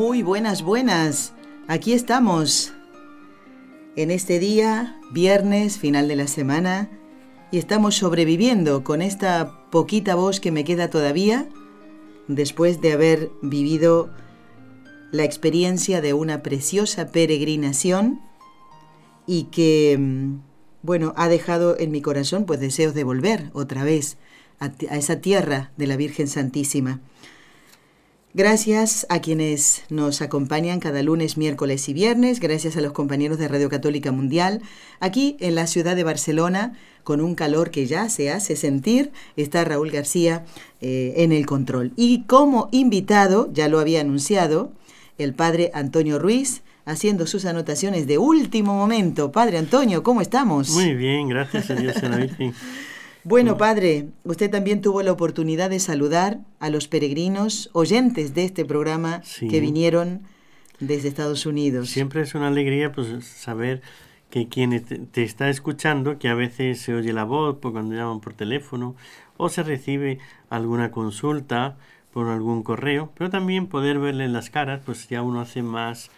Muy buenas, buenas. Aquí estamos. En este día, viernes, final de la semana, y estamos sobreviviendo con esta poquita voz que me queda todavía, después de haber vivido la experiencia de una preciosa peregrinación y que, mm, bueno, ha dejado en mi corazón pues deseos de volver otra vez a, a esa tierra de la Virgen Santísima. Gracias a quienes nos acompañan cada lunes, miércoles y viernes, gracias a los compañeros de Radio Católica Mundial, aquí en la ciudad de Barcelona, con un calor que ya se hace sentir, está Raúl García eh, en el control. Y como invitado, ya lo había anunciado, el padre Antonio Ruiz, haciendo sus anotaciones de último momento. Padre Antonio, ¿cómo estamos? Muy bien, gracias a Dios y a la Virgen. Bueno, padre, usted también tuvo la oportunidad de saludar a los peregrinos oyentes de este programa Sí. que vinieron desde Estados Unidos. Siempre es una alegría pues saber que quien te, está escuchando, que a veces se oye la voz por cuando llaman por teléfono o se recibe alguna consulta por algún correo, pero también poder verle las caras, pues ya uno hace más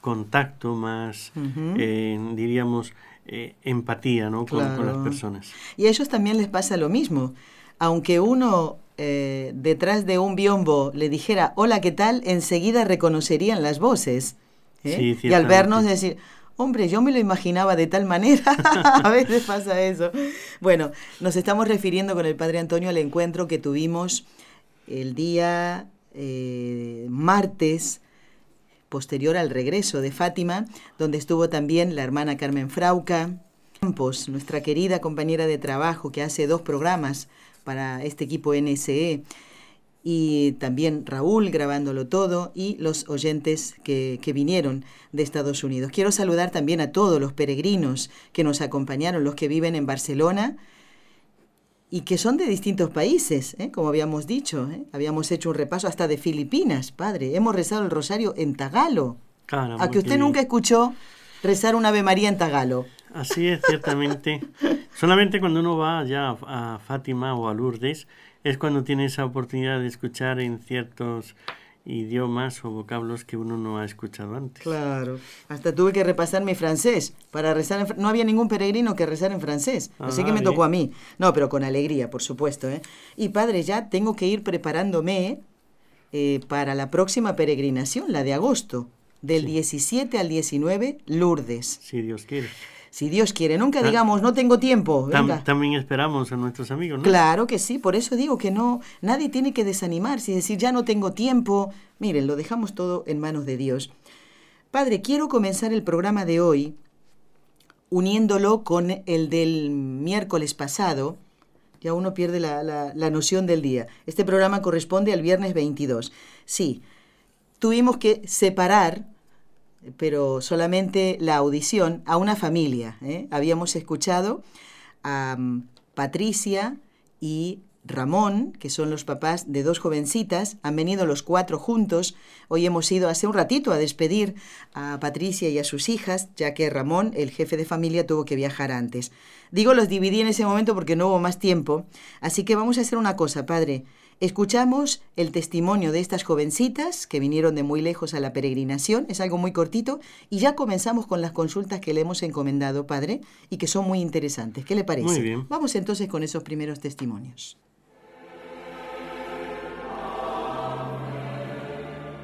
contacto, más, eh, diríamos, eh, empatía ¿no? con, con las Claro. personas. Y a ellos también les pasa lo mismo. Aunque uno eh, detrás de un biombo le dijera hola, ¿qué tal? Enseguida reconocerían las voces. ¿eh? Sí, y al vernos decir, hombre, yo me lo imaginaba de tal manera. a veces pasa eso. Bueno, nos estamos refiriendo con el Padre Antonio al encuentro que tuvimos el día martes posterior al regreso de Fátima, donde estuvo también la hermana Carmen Frauca, Campos, nuestra querida compañera de trabajo que hace dos programas para este equipo NSE, y también Raúl grabándolo todo, y los oyentes que, vinieron de Estados Unidos. Quiero saludar también a todos los peregrinos que nos acompañaron, los que viven en Barcelona, y que son de distintos países, ¿eh? como habíamos dicho. ¿eh? Habíamos hecho un repaso hasta de Filipinas, padre. Hemos rezado el rosario en tagalo. Caramba, A que usted nunca escuchó rezar un Ave María en tagalo. Así es, ciertamente. Solamente cuando uno va ya a Fátima o a Lourdes es cuando tiene esa oportunidad de escuchar en ciertos idiomas o vocablos que uno no ha escuchado antes. Claro. Hasta tuve que repasar mi francés para rezar en fr- No había ningún peregrino que rezar en francés. Así Ah, que me bien. tocó a mí. No, pero con alegría, por supuesto. ¿eh? Y padre, ya tengo que ir preparándome eh, para la próxima peregrinación, la de agosto. Del Sí. 17 al 19, Lourdes. Si Dios quiere. Si Dios quiere, nunca Ah. digamos, no tengo tiempo. Tam- también esperamos a nuestros amigos, ¿no? Claro que sí, por eso digo que no, nadie tiene que desanimarse y decir ya no tengo tiempo. Miren, lo dejamos todo en manos de Dios. Padre, quiero comenzar el programa de hoy uniéndolo con el del miércoles pasado. Ya uno pierde la, la- la noción del día. Este programa corresponde al viernes 22. Sí, tuvimos que separar, pero solamente la audición, a una familia. ¿eh? Habíamos escuchado a mm, Patricia y Ramón, que son los papás de dos jovencitas, han venido los cuatro juntos. Hoy hemos ido hace un ratito a despedir a Patricia y a sus hijas, ya que Ramón, el jefe de familia, tuvo que viajar antes. Digo, los dividí en ese momento porque no hubo más tiempo. Así que vamos a hacer una cosa, padre. Escuchamos el testimonio de estas jovencitas que vinieron de muy lejos a la peregrinación, es algo muy cortito, y ya comenzamos con las consultas que le hemos encomendado, padre, y que son muy interesantes. ¿Qué le parece? Muy bien. Vamos entonces con esos primeros testimonios.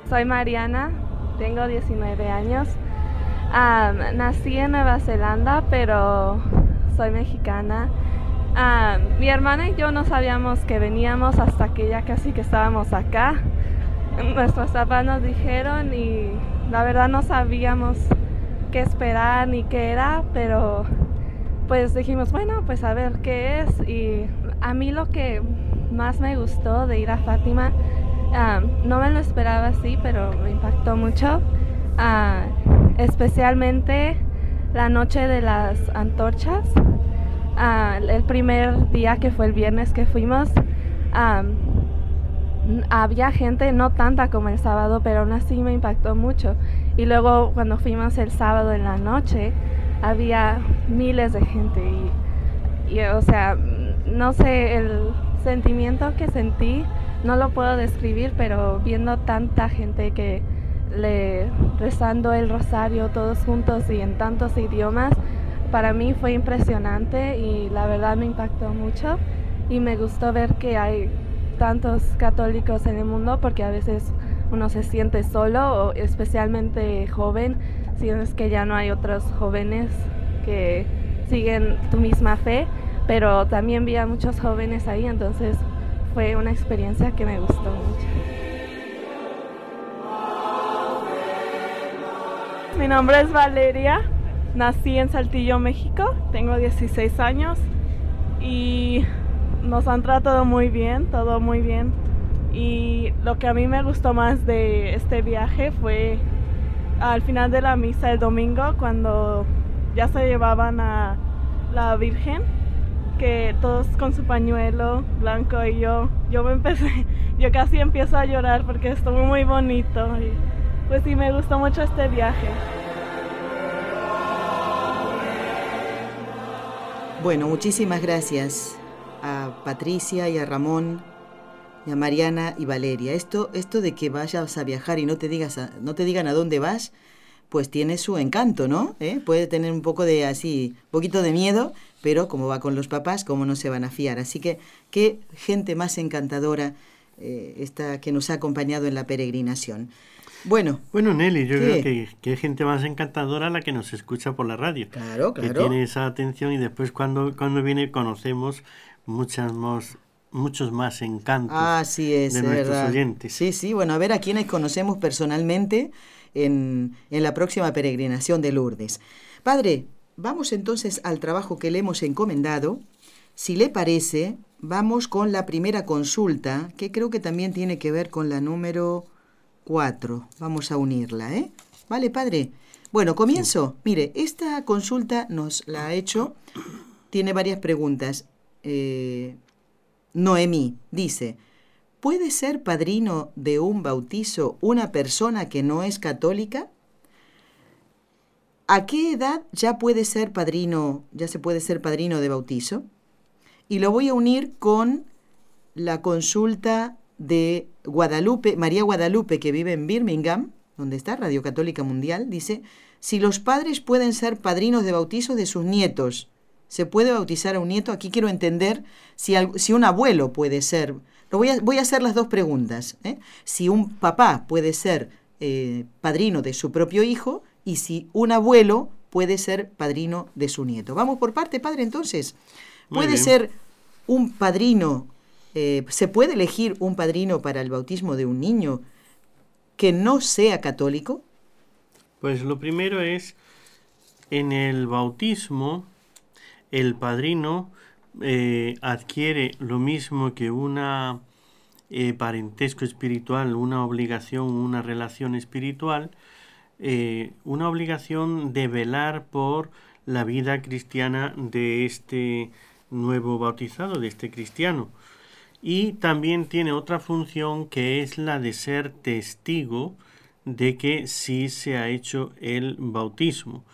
Soy Mariana, tengo 19 años. Nací en Nueva Zelanda, pero soy mexicana. Am, mi hermana y yo no sabíamos que veníamos hasta que ya casi que estábamos acá. Nuestros papás nos dijeron y la verdad no sabíamos qué esperar ni qué era, pero pues dijimos, bueno, pues a ver qué es. Y a mí lo que más me gustó de ir a Fátima no me lo esperaba así, pero me impactó mucho, ah, especialmente la noche de las antorchas, ah, el primer día que fue el viernes que fuimos. había gente, no tanta como el sábado, pero aún así me impactó mucho. Y luego cuando fuimos el sábado en la noche, había miles de gente y, y o sea, no sé, el sentimiento que sentí no lo puedo describir, pero viendo tanta gente que le rezando el rosario todos juntos y en tantos idiomas, para mí fue impresionante y la verdad me impactó mucho. Y me gustó ver que hay tantos católicos en el mundo porque a veces uno se siente solo especialmente joven, si es que ya no hay otros jóvenes que siguen tu misma fe, pero también vi a muchos jóvenes ahí, entonces fue una experiencia que me gustó mucho. Mi nombre es Valeria, nací en Saltillo, México, tengo 16 años y nos han tratado muy bien, todo muy bien. Y lo que a mí me gustó más de este viaje fue al final de la misa el domingo cuando ya se llevaban a la Virgen que todos con su pañuelo blanco y yo, yo me empecé, yo casi empiezo a llorar porque estuvo muy bonito pues sí me gustó mucho este viaje. Bueno, muchísimas gracias a Patricia y a Ramón y a Mariana y Valeria. Esto, esto de que vayas a viajar y no te digas no te digan a dónde vas, pues tiene su encanto, ¿no? ¿Eh? Puede tener un poco de así, un poquito de miedo, pero como va con los papás, ¿cómo no se van a fiar? Así que qué gente más encantadora eh, esta que nos ha acompañado en la peregrinación. Bueno. Bueno, Nelly, yo creo que, que gente más encantadora la que nos escucha por la radio. Claro, claro. Que tiene esa atención y después cuando, cuando viene conocemos muchas más muchos más encantos Así es, de nuestros oyentes. Sí, sí, bueno, a ver a quienes conocemos personalmente en, en la próxima peregrinación de Lourdes. Padre, Vamos entonces al trabajo que le hemos encomendado. Si le parece, vamos con la primera consulta, que creo que también tiene que ver con la número 4. Vamos a unirla, ¿eh? ¿Vale, padre? Bueno, comienzo. Mire, esta consulta nos la ha hecho, tiene varias preguntas. Eh, Noemí dice, ¿puede ser padrino de un bautizo una persona que no es católica? ¿A qué edad ya puede ser padrino, ya se puede ser padrino de bautizo? Y lo voy a unir con la consulta de Guadalupe, María Guadalupe, que vive en Birmingham, donde está Radio Católica Mundial, dice, si los padres pueden ser padrinos de bautizo de sus nietos, ¿se puede bautizar a un nieto? Aquí quiero entender si, si un abuelo puede ser. Lo voy, a, voy a hacer las dos preguntas. ¿eh? Si un papá puede ser eh, padrino de su propio hijo y si un abuelo puede ser padrino de su nieto. Vamos por parte, padre, entonces. ¿Puede ser un padrino, eh, se puede elegir un padrino para el bautismo de un niño que no sea católico? Pues lo primero es, en el bautismo, el padrino eh, adquiere lo mismo que una eh, parentesco espiritual, una obligación, una relación espiritual, eh, una obligación de velar por la vida cristiana de este nuevo bautizado, de este cristiano. Y también tiene otra función que es la de ser testigo de que sí se ha hecho el bautismo.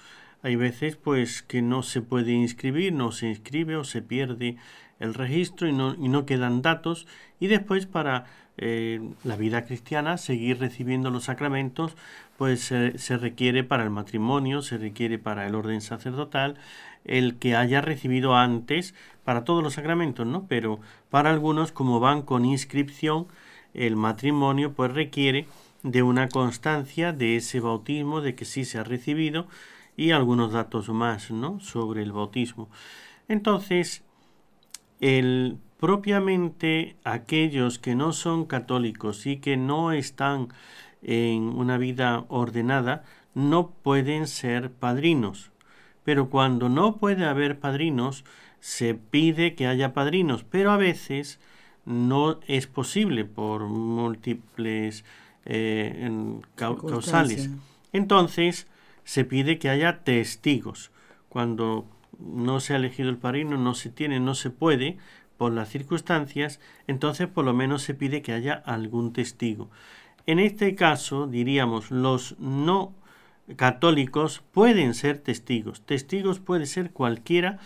Hay veces pues que no se puede inscribir, no se inscribe o se pierde el registro y no, y no quedan datos y después para eh, la vida cristiana seguir recibiendo los sacramentos pues se, requiere para el matrimonio, se requiere para el orden sacerdotal, el que haya recibido antes para todos los sacramentos, ¿no? Pero para algunos, como van con inscripción, el matrimonio pues requiere de una constancia de ese bautismo, de que sí se ha recibido y algunos datos más, ¿no? Sobre el bautismo. Entonces, el propiamente aquellos que no son católicos y que no están en una vida ordenada no pueden ser padrinos. Pero cuando no puede haber padrinos, se pide que haya padrinos, pero a veces no es posible por múltiples eh, causales. Entonces, se pide que haya testigos. Cuando no se ha elegido el padrino, no se tiene, no se puede, por las circunstancias, entonces por lo menos se pide que haya algún testigo. En este caso, diríamos, los no católicos pueden ser testigos. Testigos puede ser cualquiera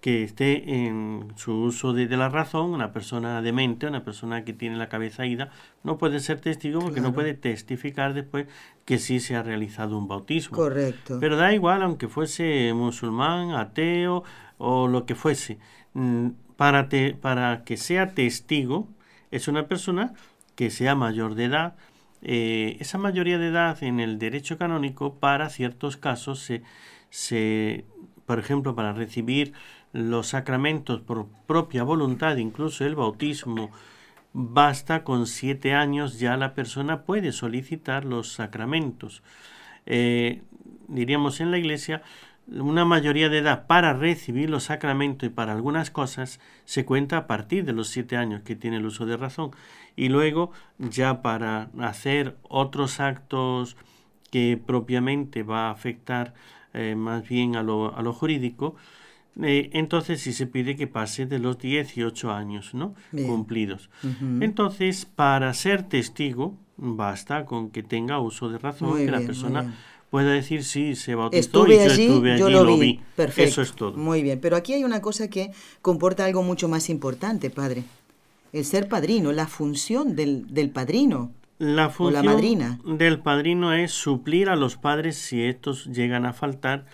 que esté en su uso de, la razón, una persona demente, una persona que tiene la cabeza ida, no puede ser testigo porque no puede testificar después que sí se ha realizado un bautismo. Correcto. Pero da igual, aunque fuese musulmán, ateo o lo que fuese. Mm, para, para que sea testigo, es una persona que sea mayor de edad. Eh, esa mayoría de edad en el derecho canónico, para ciertos casos, se, se por ejemplo, para recibir los sacramentos por propia voluntad, incluso el bautismo, basta con siete años ya la persona puede solicitar los sacramentos. Eh, diríamos en la iglesia, una mayoría de edad para recibir los sacramentos y para algunas cosas se cuenta a partir de los siete años que tiene el uso de razón. Y luego ya para hacer otros actos que propiamente va a afectar eh, más bien a lo, a lo jurídico, eh, entonces sí se pide que pase de los 18 años ¿no? cumplidos. Entonces, para ser testigo, basta con que tenga uso de razón, que la persona pueda decir sí, se bautizó estuve y yo allí, estuve allí, lo, vi. Perfecto. Eso es todo. Muy bien, pero aquí hay una cosa que comporta algo mucho más importante, padre. El ser padrino, la función del, del padrino. La función la madrina. del padrino es suplir a los padres si estos llegan a faltar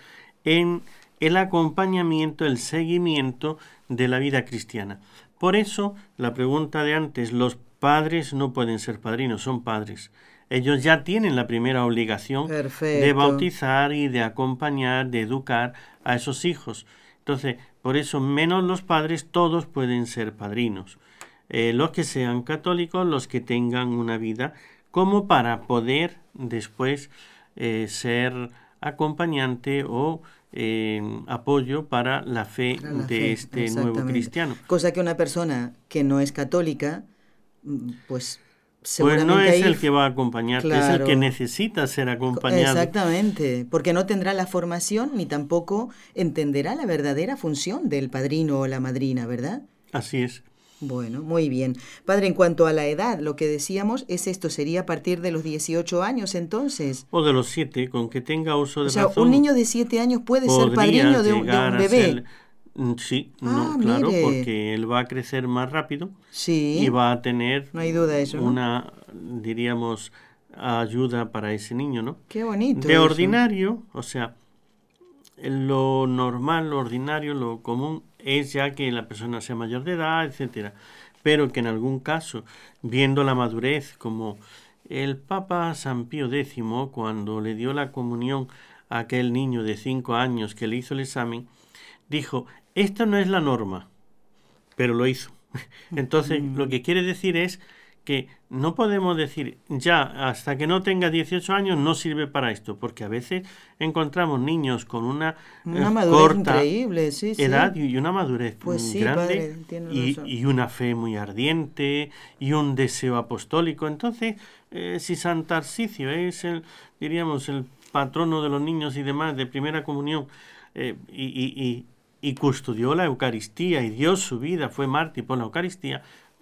en el acompañamiento, el seguimiento de la vida cristiana. Por eso, la pregunta de antes, los padres no pueden ser padrinos, son padres. Ellos ya tienen la primera obligación de bautizar y de acompañar, de educar a esos hijos. Entonces, por eso, menos los padres, todos pueden ser padrinos. Eh, los que sean católicos, los que tengan una vida, como para poder después eh, ser acompañante o apoyo para la fe de este nuevo cristiano. Cosa que una persona que no es católica, mm, pues pues no es el que va a acompañar, es el que necesita ser acompañado. Exactamente, porque no tendrá la formación ni tampoco entenderá la verdadera función del padrino o la madrina, ¿verdad? Así es. Bueno, muy bien. Padre, en cuanto a la edad, lo que decíamos es esto, sería a partir de los 18 años entonces. O de los 7, con que tenga uso de O sea, un niño de 7 años puede ser padrino de un, bebé. Mm, sí, no, ah, claro, porque él va a crecer más rápido sí, y va a tener no hay duda eso, una, diríamos, ayuda para ese niño, ¿no? Qué bonito. De ordinario, o sea, lo normal, lo ordinario, lo común es ya que la persona sea mayor de edad, etcétera, pero que en algún caso, viendo la madurez, como el Papa San Pío X, cuando le dio la comunión a aquel niño de cinco años que le hizo el examen, dijo, esta no es la norma, pero lo hizo. Entonces, lo que quiere decir es que no podemos decir ya hasta que no tenga 18 años no sirve para esto, porque a veces encontramos niños con una, una eh, corta increíble, edad y una madurez pues muy grande y, una fe muy ardiente y un deseo apostólico. Entonces, eh, si San Tarsicio es el, diríamos, el patrono de los niños y demás de primera comunión eh, y, y custodió la Eucaristía y dio su vida, fue mártir por la Eucaristía,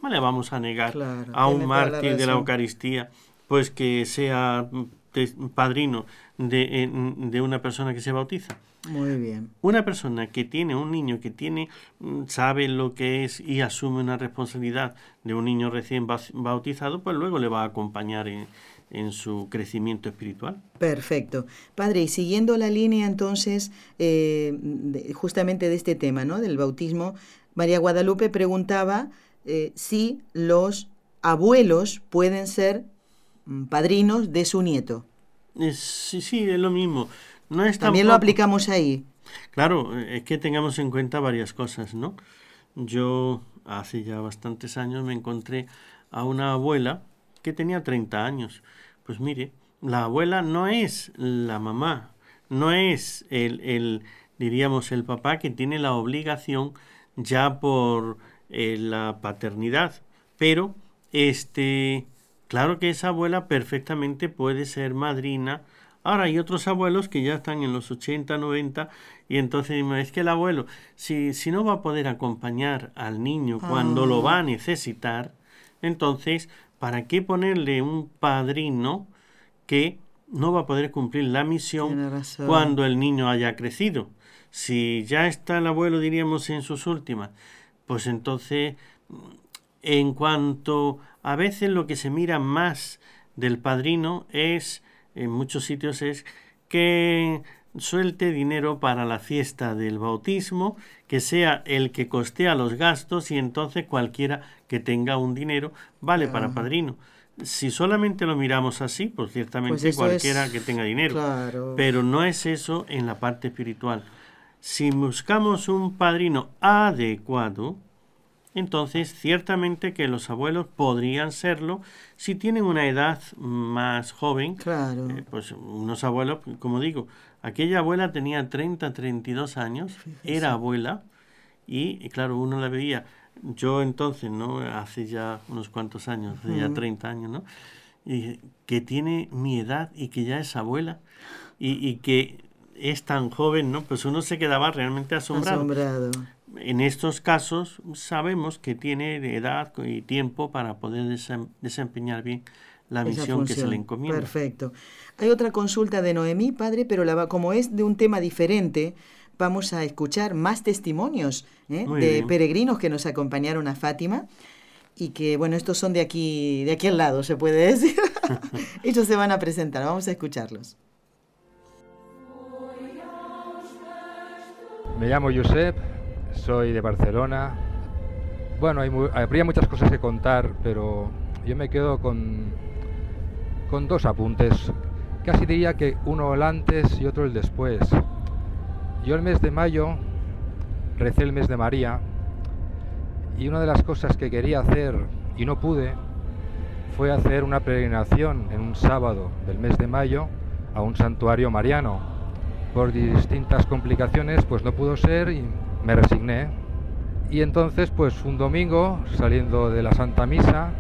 le vamos a negar a un mártir de la Eucaristía, pues que sea padrino de, de, una persona que se bautiza. Muy bien. Una persona que tiene un niño que tiene, mm, sabe lo que es y asume una responsabilidad de un niño recién bautizado, pues luego le va a acompañar en, en su crecimiento espiritual. Perfecto. Padre, y siguiendo la línea entonces, eh, justamente de este tema, ¿no? Del bautismo, María Guadalupe preguntaba eh, si los abuelos pueden ser mm, padrinos de su nieto. sí, sí, es lo mismo. No es También lo aplicamos ahí. Claro, es que tengamos en cuenta varias cosas, ¿no? Yo hace ya bastantes años me encontré a una abuela que tenía 30 años. Pues mire, la abuela no es la mamá, no es el, el diríamos, el papá que tiene la obligación ya por eh, la paternidad, Pero, este, claro que esa abuela perfectamente puede ser madrina. Ahora hay otros abuelos que ya están en los 80, 90 y entonces es que el abuelo, si, si no va a poder acompañar al niño cuando lo va a necesitar, entonces, ¿para qué ponerle un padrino que no va a poder cumplir la misión cuando el niño haya crecido? Si ya está el abuelo, diríamos, en sus últimas, pues entonces, en cuanto a veces lo que se mira más del padrino es, en muchos sitios, es que suelte dinero para la fiesta del bautismo, que sea el que costea los gastos y entonces cualquiera que tenga un dinero vale para padrino. Si solamente lo miramos así, pues ciertamente pues cualquiera que tenga dinero. Pero no es eso en la parte espiritual. Si buscamos un padrino adecuado, entonces ciertamente que los abuelos podrían serlo si tienen una edad más joven. Claro. Eh, pues unos abuelos, como digo, Aquella abuela tenía 30, 32 años, era abuela y, claro, uno la veía. Yo entonces, ¿no? Hace ya unos cuantos años, hace ya 30 años, ¿no? Y que tiene mi edad y que ya es abuela y, y que es tan joven, ¿no? Pues uno se quedaba realmente asombrado. Asombrado. En estos casos sabemos que tiene edad y tiempo para poder desempeñar bien la misión que se le encomienda. Perfecto. Hay otra consulta de Noemí, padre, pero la, como es de un tema diferente, vamos a escuchar más testimonios ¿eh? de peregrinos que nos acompañaron a Fátima y que, bueno, estos son de aquí, de aquí al lado, se puede decir. Ellos se van a presentar, vamos a escucharlos. Me llamo Josep, soy de Barcelona. Bueno, hay habría muchas cosas que contar, pero yo me quedo con, con dos apuntes Casi diría que uno el antes y otro el después. Yo el mes de mayo recé el mes de María y una de las cosas que quería hacer y no pude fue hacer una peregrinación en un sábado del mes de mayo a un santuario mariano. Por distintas complicaciones pues no pudo ser y me resigné. Y entonces pues un domingo saliendo de la Santa Misa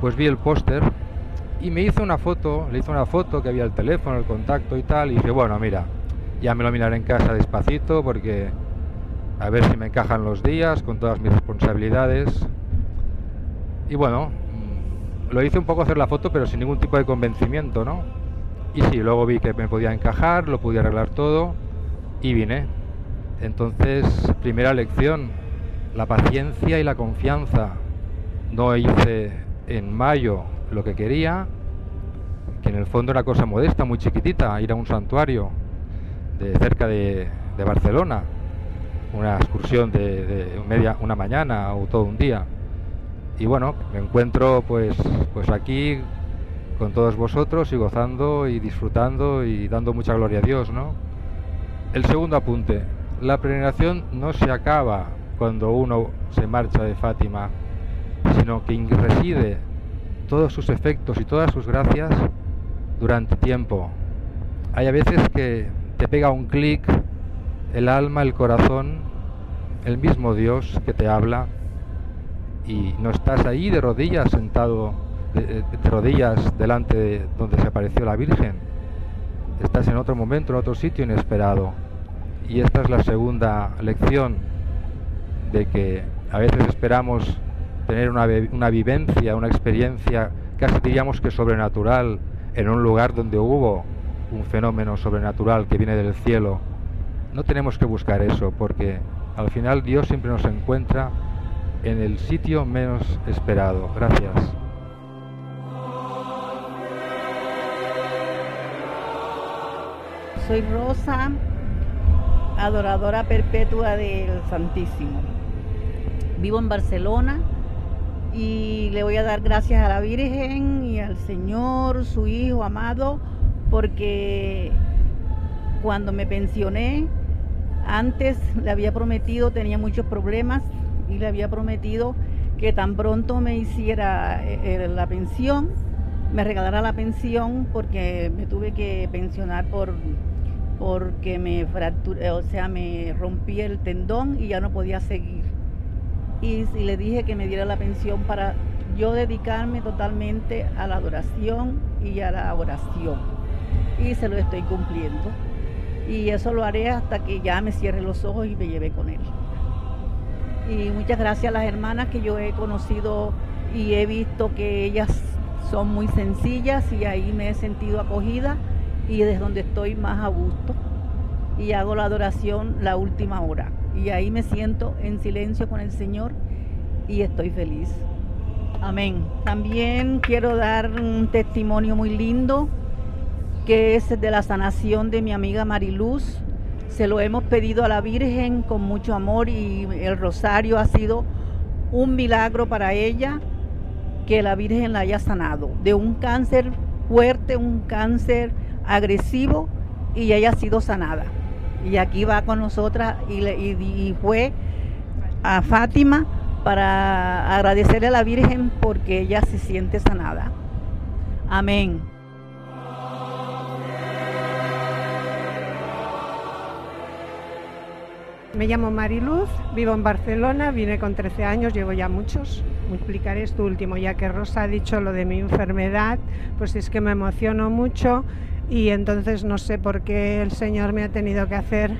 pues vi el póster y me hizo una foto, le hizo una foto que había el teléfono, el contacto y tal, y dije, bueno, mira, ya me lo miraré en casa despacito porque a ver si me encajan los días con todas mis responsabilidades. Y bueno, lo hice un poco hacer la foto, pero sin ningún tipo de convencimiento, ¿no? Y sí, luego vi que me podía encajar, lo podía arreglar todo y vine. Entonces, primera lección, la paciencia y la confianza. No hice en mayo lo que quería, que en el fondo era cosa modesta, muy chiquitita, ir a un santuario de cerca de, Barcelona, una excursión de, media, una mañana o todo un día. Y bueno, me encuentro pues, pues aquí con todos vosotros y gozando y disfrutando y dando mucha gloria a Dios, ¿no? El segundo apunte, la peregrinación no se acaba cuando uno se marcha de Fátima, sino que reside todos sus efectos y todas sus gracias durante tiempo. Hay a veces que te pega un clic el alma, el corazón, el mismo Dios que te habla y no estás ahí de rodillas sentado, de, rodillas delante de donde se apareció la Virgen. Estás en otro momento, en otro sitio inesperado. Y esta es la segunda lección de que a veces esperamos tener una, una vivencia, una experiencia casi diríamos que sobrenatural en un lugar donde hubo un fenómeno sobrenatural que viene del cielo. No tenemos que buscar eso porque al final Dios siempre nos encuentra en el sitio menos esperado. Gracias. Soy Rosa, adoradora perpetua del Santísimo. Vivo en Barcelona y le voy a dar gracias a la Virgen y al Señor, su Hijo amado, porque cuando me pensioné, antes le había prometido, tenía muchos problemas y le había prometido que tan pronto me hiciera eh, eh, la pensión, me regalara la pensión porque me tuve que pensionar por porque me fracturé, o sea, me rompí el tendón y ya no podía seguir y, le dije que me diera la pensión para yo dedicarme totalmente a la adoración y a la oración. Y se lo estoy cumpliendo. Y eso lo haré hasta que ya me cierre los ojos y me lleve con él. Y muchas gracias a las hermanas que yo he conocido y he visto que ellas son muy sencillas y ahí me he sentido acogida y desde donde estoy más a gusto. Y hago la adoración la última hora. Y ahí me siento en silencio con el Señor y estoy feliz. Amén. También quiero dar un testimonio muy lindo que es de la sanación de mi amiga Mariluz. Se lo hemos pedido a la Virgen con mucho amor y el rosario ha sido un milagro para ella que la Virgen la haya sanado de un cáncer fuerte, un cáncer agresivo y haya sido sanada. Y aquí va con nosotras y, y fue a Fátima para agradecerle a la Virgen porque ella se siente sanada. Amén. Me llamo Mariluz, vivo en Barcelona, vine con 13 años, llevo ya muchos. Multiplicaré esto último, ya que Rosa ha dicho lo de mi enfermedad, pues es que me emociono mucho y entonces no sé por qué el Señor me ha tenido que hacer,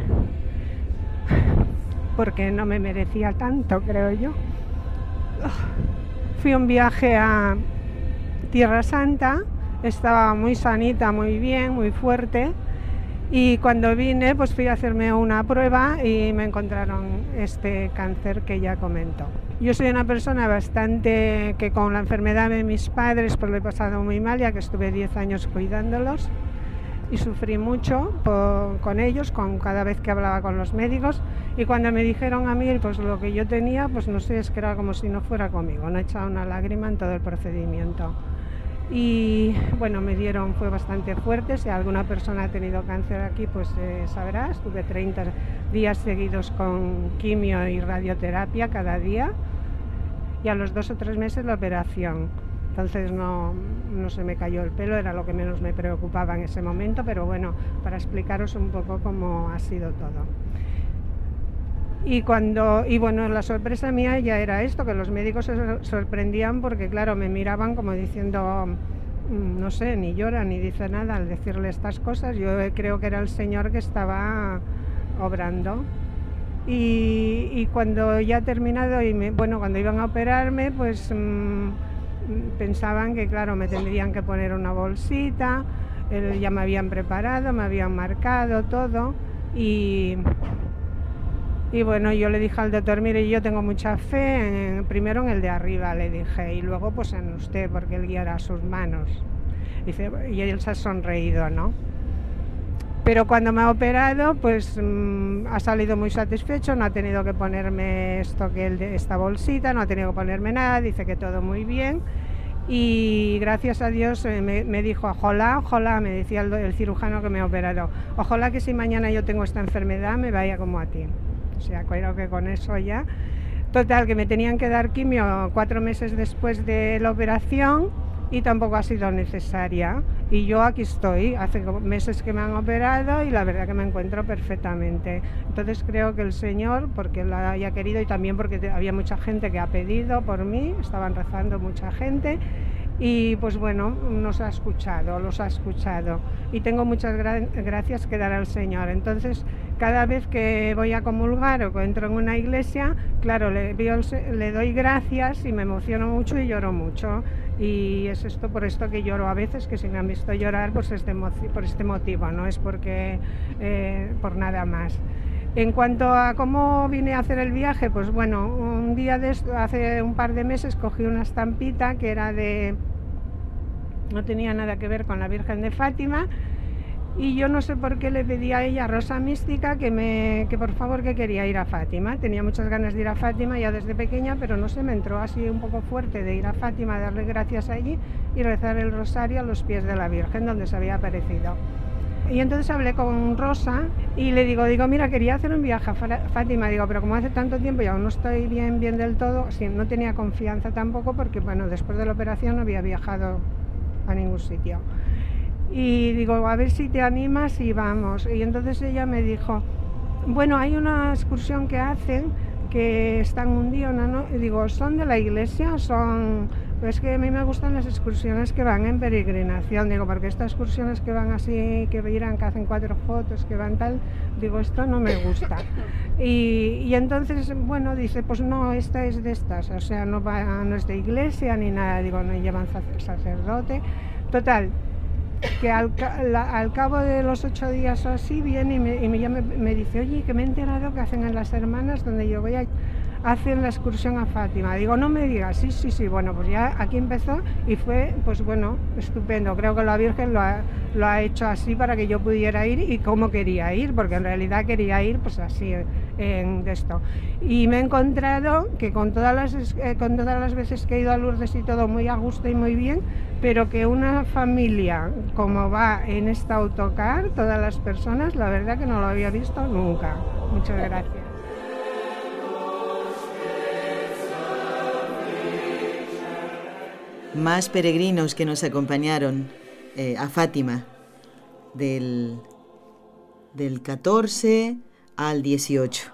porque no me merecía tanto, creo yo. Fui un viaje a Tierra Santa, estaba muy sanita, muy bien, muy fuerte y cuando vine, pues fui a hacerme una prueba y me encontraron este cáncer que ya comento. Yo soy una persona bastante que con la enfermedad de mis padres pues lo he pasado muy mal, ya que estuve 10 años cuidándolos y sufrí mucho con ellos, con cada vez que hablaba con los médicos. Y cuando me dijeron a mí pues lo que yo tenía, pues no sé, es que era como si no fuera conmigo, no he echado una lágrima en todo el procedimiento. Y bueno, me dieron, fue bastante fuerte, si alguna persona ha tenido cáncer aquí, pues eh, sabrá, estuve 30 días seguidos con quimio y radioterapia cada día. Y a los dos o tres meses la operación. Entonces no, no se me cayó el pelo, era lo que menos me preocupaba en ese momento, pero bueno, para explicaros un poco cómo ha sido todo. Y cuando, y bueno, la sorpresa mía ya era esto, que los médicos se sorprendían porque claro, me miraban como diciendo, mm, no sé, ni llora ni dice nada al decirle estas cosas. Yo creo que era el Señor que estaba obrando. Y, cuando ya ha terminado y bueno, cuando iban a operarme, pues mm, pensaban que claro, me tendrían que poner una bolsita, ya me habían preparado, me habían marcado todo y y bueno, yo le dije al doctor, mire, yo tengo mucha fe, en, primero en el de arriba, le dije, y luego pues en usted, porque él guiará sus manos. Y él se ha sonreído, ¿no? Pero cuando me ha operado, pues mm, ha salido muy satisfecho, no ha tenido que ponerme esto que él, esta bolsita, no ha tenido que ponerme nada, dice que todo muy bien. Y gracias a Dios eh, me, dijo, ojalá, ojalá, me decía el, el cirujano que me ha operado, ojalá que si mañana yo tengo esta enfermedad me vaya como a ti. O sea, creo que con eso ya. Total, que me tenían que dar quimio cuatro meses después de la operación y tampoco ha sido necesaria. Y yo aquí estoy, hace meses que me han operado y la verdad que me encuentro perfectamente. Entonces creo que el Señor, porque lo haya querido y también porque había mucha gente que ha pedido por mí, estaban rezando mucha gente y pues bueno, nos ha escuchado, los ha escuchado y tengo muchas gracias que dar al Señor. Entonces, cada vez que voy a comulgar o que entro en una iglesia, claro, le, le doy gracias y me emociono mucho y lloro mucho. Y es esto por esto que lloro a veces, que si me han visto llorar, pues por este motivo, no es porque eh, por nada más. En cuanto a cómo vine a hacer el viaje, pues bueno, un día de esto, hace un par de meses cogí una estampita que era de... no tenía nada que ver con la Virgen de Fátima y yo no sé por qué le pedí a ella, Rosa Mística, que, me, que por favor que quería ir a Fátima. Tenía muchas ganas de ir a Fátima ya desde pequeña, pero no se me entró así un poco fuerte de ir a Fátima, darle gracias allí y rezar el rosario a los pies de la Virgen donde se había aparecido. Y entonces hablé con Rosa y le digo, digo, mira, quería hacer un viaje a Fátima, digo, pero como hace tanto tiempo y aún no estoy bien, bien del todo, no tenía confianza tampoco porque, bueno, después de la operación no había viajado a ningún sitio. Y digo, a ver si te animas y vamos. Y entonces ella me dijo, bueno, hay una excursión que hacen que están un día, ¿no? Y digo, ¿son de la iglesia? ¿Son Pues que a mí me gustan las excursiones que van en peregrinación, digo, porque estas excursiones que van así, que miran, que hacen cuatro fotos, que van tal, digo, esto no me gusta. Y, y entonces, bueno, dice, pues no, esta es de estas, o sea, no, va, no es de iglesia ni nada, digo, no llevan sacerdote. Total, que al, al, cabo de los ocho días o así viene y, me, y me, me, dice, oye, que me he enterado que hacen en las hermanas donde yo voy a hacen la excursión a Fátima. Digo, no me digas, sí, sí, sí, bueno, pues ya aquí empezó y fue, pues bueno, estupendo. Creo que la Virgen lo ha, lo ha hecho así para que yo pudiera ir y cómo quería ir, porque en realidad quería ir pues así en esto. Y me he encontrado que con todas, las, eh, con todas las veces que he ido a Lourdes y todo muy a gusto y muy bien, pero que una familia como va en esta autocar, todas las personas, la verdad que no lo había visto nunca. Muchas gracias. Más peregrinos que nos acompañaron eh, a Fátima del, del 14 al 18.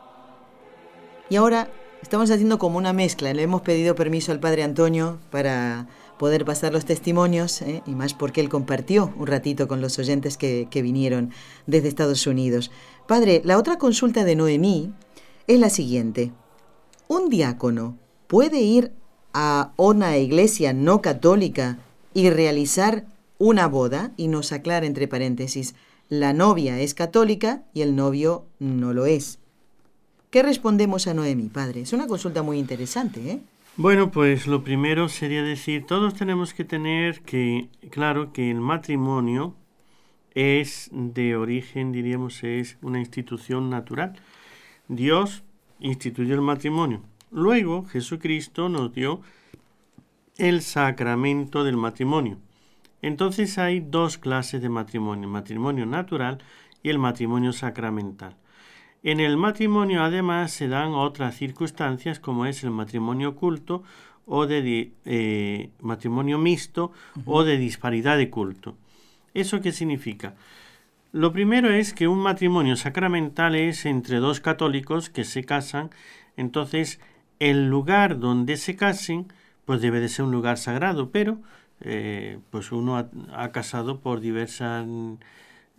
Y ahora estamos haciendo como una mezcla. Le hemos pedido permiso al Padre Antonio para poder pasar los testimonios, eh, y más porque él compartió un ratito con los oyentes que, que vinieron desde Estados Unidos. Padre, la otra consulta de Noemí es la siguiente. ¿Un diácono puede ir a una iglesia no católica y realizar una boda, y nos aclara entre paréntesis, la novia es católica y el novio no lo es. ¿Qué respondemos a Noemi, padre? Es una consulta muy interesante, ¿eh? Bueno, pues lo primero sería decir, todos tenemos que tener que, claro, que el matrimonio es de origen, diríamos, es una institución natural. Dios instituyó el matrimonio. Luego Jesucristo nos dio el sacramento del matrimonio. Entonces hay dos clases de matrimonio, el matrimonio natural y el matrimonio sacramental. En el matrimonio además se dan otras circunstancias como es el matrimonio culto o de eh, matrimonio mixto o de disparidad de culto. ¿Eso qué significa? Lo primero es que un matrimonio sacramental es entre dos católicos que se casan, entonces el lugar donde se casen, pues debe de ser un lugar sagrado, pero eh, pues uno ha, casado por diversas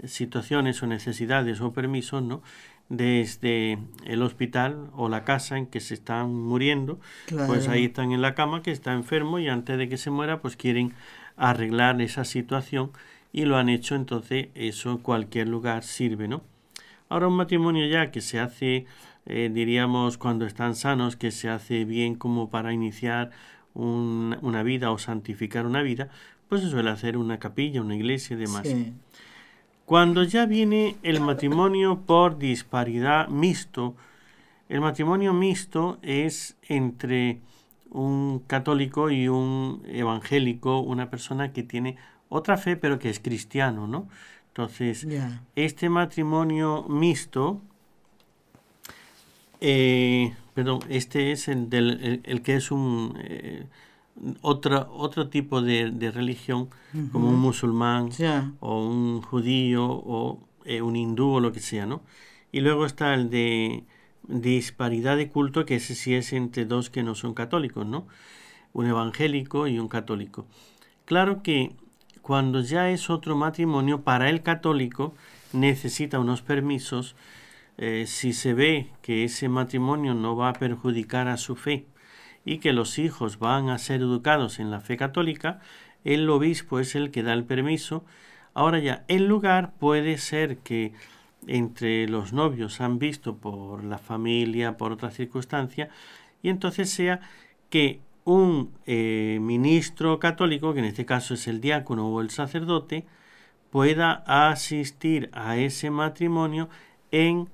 situaciones o necesidades o permisos, ¿no? Desde el hospital o la casa en que se están muriendo, pues ahí están en la cama, que está enfermo y antes de que se muera, pues quieren arreglar esa situación y lo han hecho, entonces eso en cualquier lugar sirve, ¿no? Ahora un matrimonio ya que se hace eh, diríamos cuando están sanos, que se hace bien como para iniciar una vida o santificar una vida, pues se suele hacer una capilla, una iglesia y demás. Cuando ya viene el matrimonio por disparidad mixto, el matrimonio mixto es entre un católico y un evangélico, una persona que tiene otra fe pero que es cristiano, ¿no? Entonces, este matrimonio mixto eh, perdón, este es el, del, el, que es un eh, otro, otro tipo de, de religión, como un musulmán o un judío o eh, un hindú o lo que sea, ¿no? Y luego está el de disparidad de culto, que ese sí es entre dos que no son católicos, ¿no? Un evangélico y un católico. Claro que cuando ya es otro matrimonio, para el católico necesita unos permisos eh, si se ve que ese matrimonio no va a perjudicar a su fe y que los hijos van a ser educados en la fe católica, el obispo es el que da el permiso. Ahora ya, el lugar puede ser que entre los novios han visto por la familia, por otra circunstancia, y entonces sea que un eh, ministro católico, que en este caso es el diácono o el sacerdote, pueda asistir a ese matrimonio en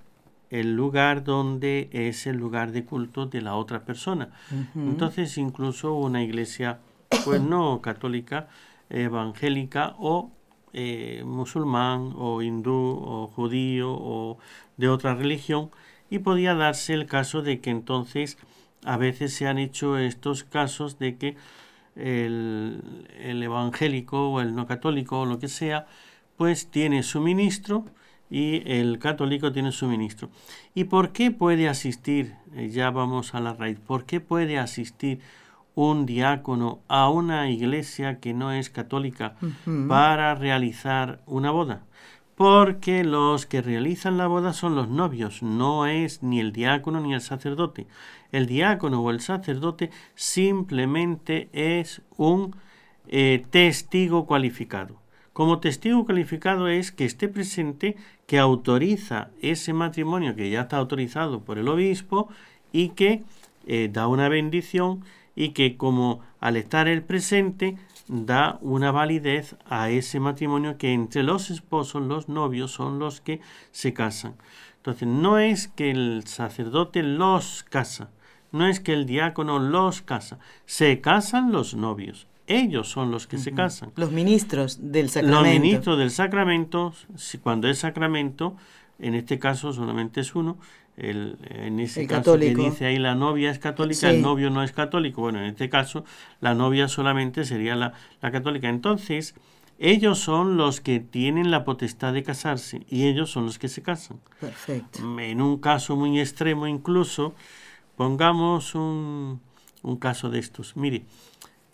el lugar donde es el lugar de culto de la otra persona. Entonces incluso una iglesia pues no católica, evangélica o eh, musulmán o hindú o judío o de otra religión y podía darse el caso de que entonces a veces se han hecho estos casos de que el, el evangélico o el no católico o lo que sea pues tiene su ministro y el católico tiene su ministro. ¿Y por qué puede asistir? Eh, ya vamos a la raíz. ¿Por qué puede asistir un diácono a una iglesia que no es católica para realizar una boda? Porque los que realizan la boda son los novios, no es ni el diácono ni el sacerdote. El diácono o el sacerdote simplemente es un eh, testigo cualificado. Como testigo cualificado es que esté presente, que autoriza ese matrimonio que ya está autorizado por el obispo y que eh, da una bendición y que como al estar el presente da una validez a ese matrimonio que entre los esposos, los novios, son los que se casan. Entonces, no es que el sacerdote los casa, no es que el diácono los casa, se casan los novios. Ellos son los que se casan. Los ministros del sacramento. Los ministros del sacramento, si- cuando es sacramento, en este caso solamente es uno, el, en ese El caso católico. que dice ahí la novia es católica, Sí. el novio no es católico. Bueno, en este caso la novia solamente sería la, la católica. Entonces, ellos son los que tienen la potestad de casarse y ellos son los que se casan. Perfecto. En un caso muy extremo incluso, pongamos un, un caso de estos. Mire,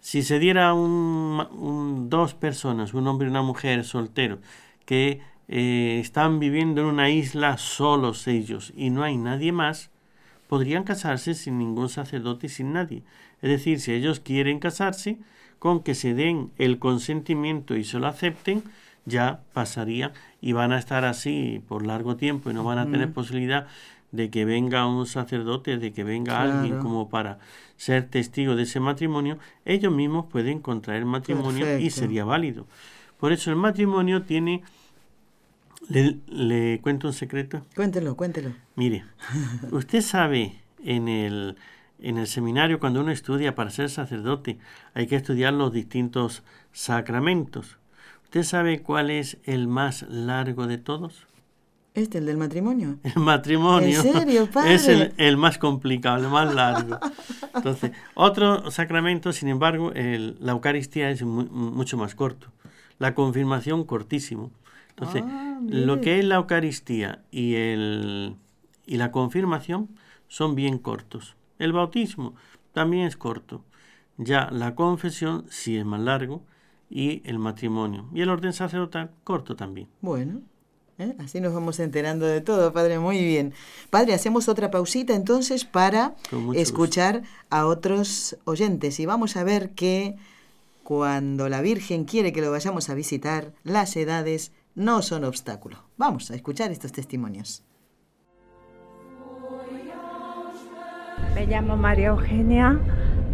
si se diera un, dos personas, un hombre y una mujer solteros, que eh, están viviendo en una isla solos ellos y no hay nadie más, podrían casarse sin ningún sacerdote y sin nadie. Es decir, si ellos quieren casarse, con que se den el consentimiento y se lo acepten, ya pasaría y van a estar así por largo tiempo y no van a tener posibilidad de que venga un sacerdote, de que venga alguien como para ser testigo de ese matrimonio, ellos mismos pueden contraer matrimonio y sería válido. Por eso el matrimonio tiene... ¿Le, le cuento un secreto? Cuéntelo, cuéntelo. Mire, usted sabe en el, en el seminario cuando uno estudia para ser sacerdote hay que estudiar los distintos sacramentos. ¿Usted sabe cuál es el más largo de todos? ¿Este, el del matrimonio? El matrimonio. ¿En serio, padre? Es el, el más complicado, el más largo. Entonces, otro sacramento, sin embargo, el- la Eucaristía es mu- mucho más corto. La confirmación, cortísimo. Entonces, Ah, lo que es la Eucaristía y, el, y la confirmación son bien cortos. El bautismo también es corto. Ya la confesión sí es más largo y el matrimonio. Y el orden sacerdotal corto también. Bueno, ¿eh? así nos vamos enterando de todo, padre. Muy bien. Padre, hacemos otra pausita entonces para escuchar a otros oyentes y vamos a ver que cuando la Virgen quiere que lo vayamos a visitar, las edades no son obstáculo. Vamos a escuchar estos testimonios. Me llamo María Eugenia,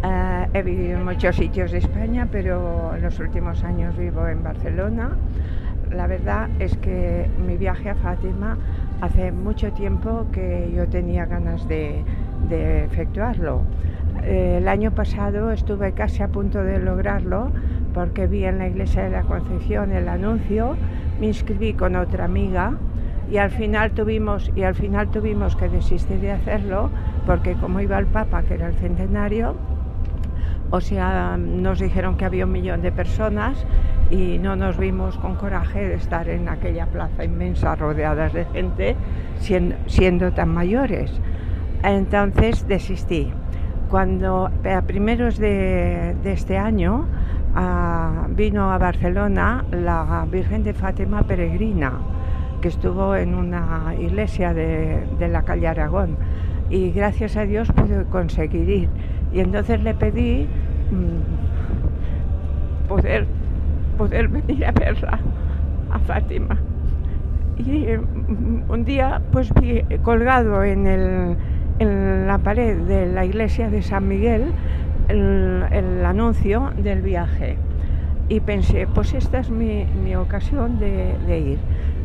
eh, he vivido en muchos sitios de España, pero en los últimos años vivo en Barcelona. La verdad es que mi viaje a Fátima hace mucho tiempo que yo tenía ganas de, efectuarlo. Eh, el año pasado estuve casi a punto de lograrlo porque vi en la iglesia de la Concepción el anuncio, me inscribí con otra amiga y al final tuvimos y al final tuvimos que desistir de hacerlo porque como iba el Papa que era el centenario o sea nos dijeron que había un millón de personas y no nos vimos con coraje de estar en aquella plaza inmensa rodeadas de gente siendo, siendo tan mayores. Entonces desistí. Cuando a primeros de, este año ah, vino a Barcelona la Virgen de Fátima peregrina que estuvo en una iglesia de, de la calle Aragón. Y gracias a Dios pude conseguir ir. Y entonces le pedí mm, poder, poder venir a verla, a Fátima. Y mm, un día pues vi colgado en, el, en la pared de la iglesia de San Miguel el, el anuncio del viaje. Y pensé, pues esta es mi, mi ocasión de, de ir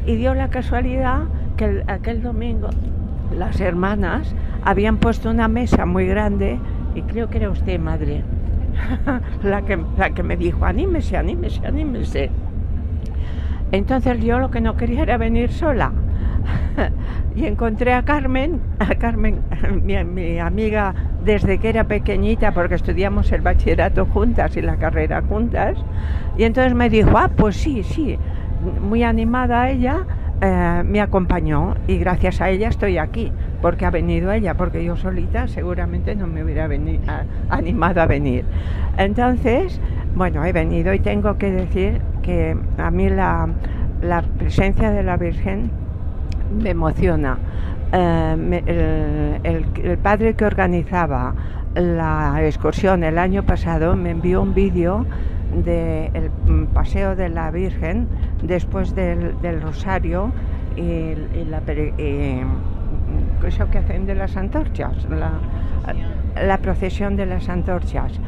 y dio la casualidad que el- aquel domingo las hermanas habían puesto una mesa muy grande y creo que era usted, madre, la que, la que me dijo, anímese, anímese, anímese. Entonces yo lo que no quería era venir sola. y encontré a Carmen, a Carmen, mi, mi amiga desde que era pequeñita, porque estudiamos el bachillerato juntas y la carrera juntas. Y entonces me dijo, ah, pues sí, sí, muy animada ella, eh, me acompañó y gracias a ella estoy aquí, porque ha venido ella, porque yo solita seguramente no me hubiera animado a venir. Entonces, bueno, he venido y tengo que decir que a mí la, presencia de la Virgen me emociona. Eh, el, padre que organizaba la excursión el año pasado me envió un vídeo del paseo de la Virgen después del, rosario y, la, eso que hacen de las antorchas, la, procesión de las antorchas.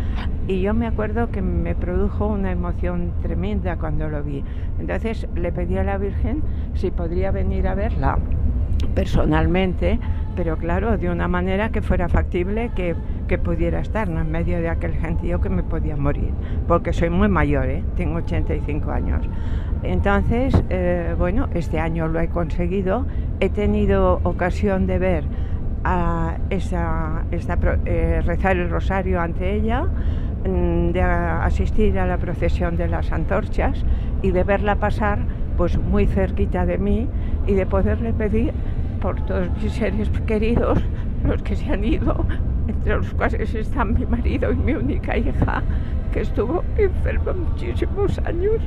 Y yo me acuerdo que me produjo una emoción tremenda cuando lo vi. Entonces le pedí a la Virgen si podría venir a verla personalmente, pero claro, de una manera que fuera factible que, que pudiera estar en medio de aquel gentío que me podía morir, porque soy muy mayor, ¿eh? tengo 85 años. Entonces, eh, bueno, este año lo he conseguido. He tenido ocasión de ver a esa, eh, rezar el rosario ante ella, mm, de asistir a la procesión de las antorchas y de verla pasar pues muy cerquita de mí y de poderle pedir por todos mis seres queridos, los que se han ido, entre los cuales están mi marido y mi única hija, que estuvo enferma muchísimos años